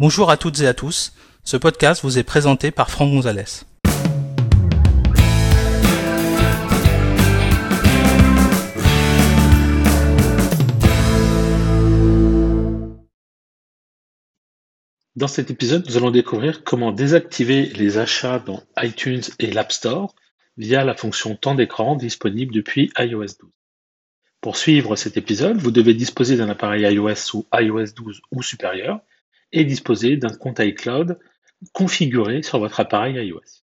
Bonjour à toutes et à tous. Ce podcast vous est présenté par Franck Gonzalez. Dans cet épisode, nous allons découvrir comment désactiver les achats dans iTunes et l'App Store via la fonction temps d'écran disponible depuis iOS 12. Pour suivre cet épisode, vous devez disposer d'un appareil iOS ou iOS 12 ou supérieur et disposer d'un compte iCloud configuré sur votre appareil iOS.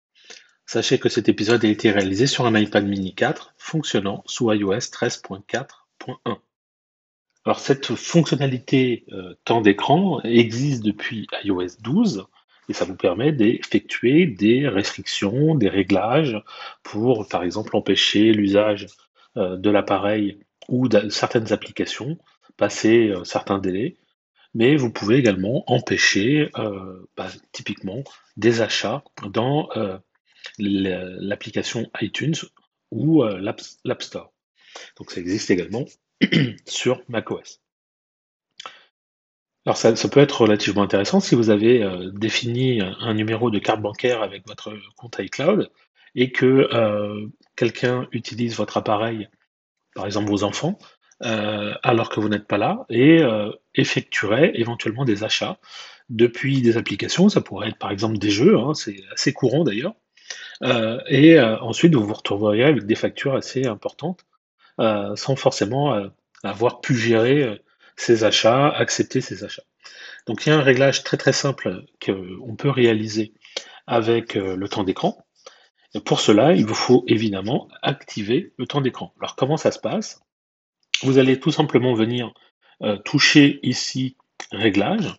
Sachez que cet épisode a été réalisé sur un iPad mini 4 fonctionnant sous iOS 13.4.1. Alors cette fonctionnalité euh, temps d'écran existe depuis iOS 12 et ça vous permet d'effectuer des restrictions, des réglages pour par exemple empêcher l'usage euh, de l'appareil ou de certaines applications, passer euh, certains délais, mais vous pouvez également empêcher bah, typiquement des achats dans l'application iTunes ou l'App Store. Donc ça existe également sur macOS. Alors ça, peut être relativement intéressant si vous avez euh, défini un numéro de carte bancaire avec votre compte iCloud et que euh, quelqu'un utilise votre appareil, par exemple vos enfants, euh, alors que vous n'êtes pas là, et effectuerait éventuellement des achats depuis des applications, ça pourrait être par exemple des jeux, hein, c'est assez courant d'ailleurs, et ensuite vous vous retrouveriez avec des factures assez importantes euh, sans forcément euh, avoir pu gérer euh, achats, accepter ses achats. Donc il y a un réglage très très simple qu'on peut réaliser avec le temps d'écran. Pour cela, il vous faut évidemment activer le temps d'écran. Alors comment ça se passe? Vous allez tout simplement venir toucher ici Réglages,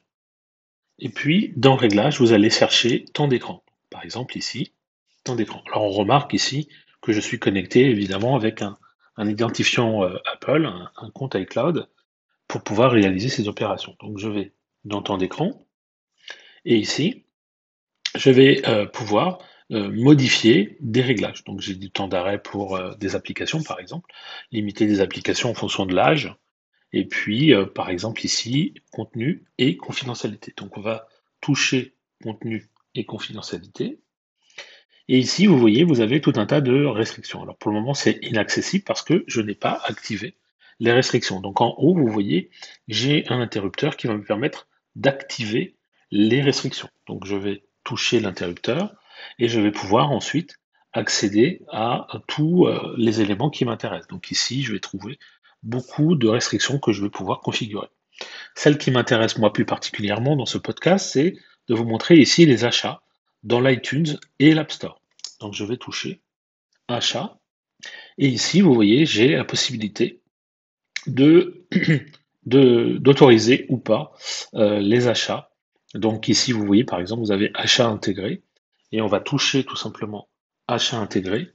et puis dans Réglages, vous allez chercher temps d'écran. Par exemple ici, temps d'écran. Alors on remarque ici que je suis connecté évidemment avec un, un identifiant euh, Apple, un, compte iCloud, pour pouvoir réaliser ces opérations. Donc je vais dans temps d'écran, et ici, je vais euh, pouvoir euh, modifier des réglages. Donc j'ai du temps d'arrêt pour des applications, par exemple, limiter des applications en fonction de l'âge, et puis par exemple ici, contenu et confidentialité. Donc on va toucher contenu et confidentialité, et ici, vous voyez, vous avez tout un tas de restrictions. Alors pour le moment, c'est inaccessible parce que je n'ai pas activé les restrictions. Donc en haut, vous voyez, j'ai un interrupteur qui va me permettre d'activer les restrictions. Donc je vais toucher l'interrupteur et je vais pouvoir ensuite accéder à tous euh, les éléments qui m'intéressent. Donc ici, je vais trouver beaucoup de restrictions que je vais pouvoir configurer. Celle qui m'intéresse moi plus particulièrement dans ce podcast, c'est de vous montrer ici les achats dans l'iTunes et l'App Store. Donc je vais toucher Achat. Et ici, vous voyez, j'ai la possibilité de d'autoriser ou pas euh, les achats. Donc ici, vous voyez, par exemple, vous avez achat intégré et on va toucher tout simplement achat intégré.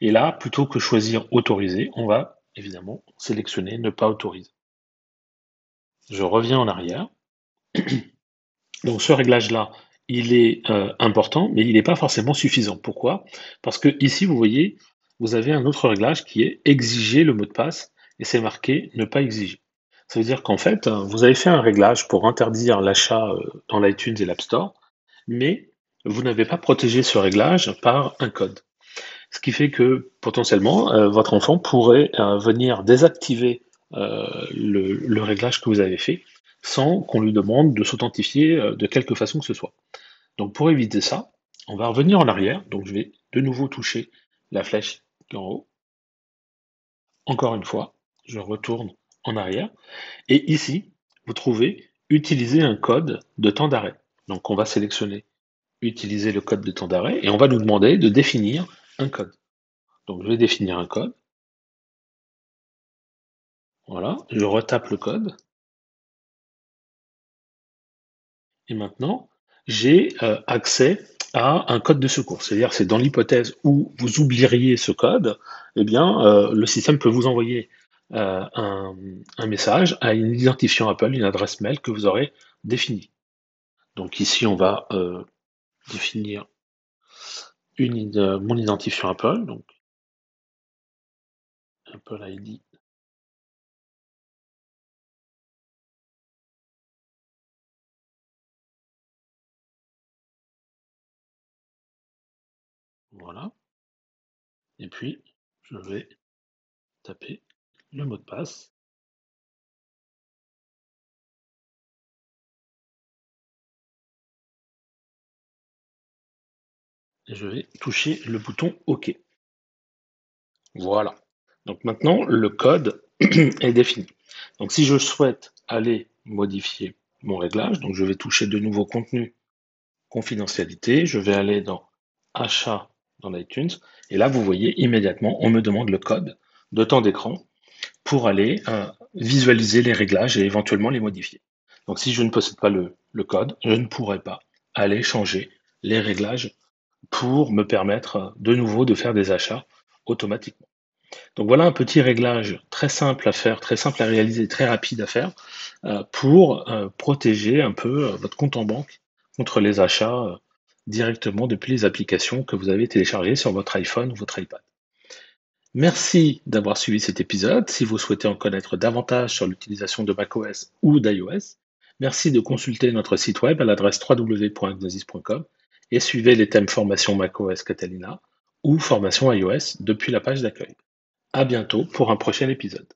Et là, plutôt que choisir autoriser, on va évidemment sélectionner ne pas autoriser. Je reviens en arrière. Donc ce réglage-là, il est euh, important, mais il n'est pas forcément suffisant. Pourquoi? Parce que ici, vous voyez, vous avez un autre réglage qui est exiger le mot de passe, et c'est marqué ne pas exiger. Ça veut dire qu'en fait, vous avez fait un réglage pour interdire l'achat euh, dans l'iTunes et l'App Store, mais vous n'avez pas protégé ce réglage par un code. Ce qui fait que potentiellement, euh, votre enfant pourrait venir désactiver le, le, réglage que vous avez fait sans qu'on lui demande de s'authentifier de quelque façon que ce soit. Donc pour éviter ça, on va revenir en arrière. Donc je vais de nouveau toucher la flèche en haut. Encore une fois, je retourne en arrière. Et ici, vous trouvez utiliser un code de temps d'arrêt. Donc on va sélectionner utiliser le code de temps d'arrêt et on va nous demander de définir un code. Donc je vais définir un code. Voilà, je retape le code. Et maintenant, j'ai euh, accès à un code de secours. C'est-à-dire, c'est dans l'hypothèse où vous oublieriez ce code, eh bien, euh, le système peut vous envoyer euh, un, message à une identifiant Apple, une adresse mail que vous aurez définie. Donc ici, on va définir une, mon identifiant Apple, donc Apple ID. Voilà. Et puis, je vais taper le mot de passe. Je vais toucher le bouton OK. Voilà. Donc maintenant, le code est défini. Donc si je souhaite aller modifier mon réglage, donc je vais toucher de nouveau contenu, confidentialité, je vais aller dans achat dans iTunes, et là vous voyez immédiatement, on me demande le code de temps d'écran pour aller euh, visualiser les réglages et éventuellement les modifier. Donc si je ne possède pas le, le code, je ne pourrai pas aller changer les réglages pour me permettre de nouveau de faire des achats automatiquement. Donc voilà un petit réglage très simple à faire, très simple à réaliser, très rapide à faire euh, pour euh, protéger un peu euh, votre compte en banque contre les achats directement depuis les applications que vous avez téléchargées sur votre iPhone ou votre iPad. Merci d'avoir suivi cet épisode. Si vous souhaitez en connaître davantage sur l'utilisation de macOS ou d'iOS, merci de consulter notre site web à l'adresse www.gnosis.com et suivez les thèmes formation macOS Catalina ou formation iOS depuis la page d'accueil. À bientôt pour un prochain épisode.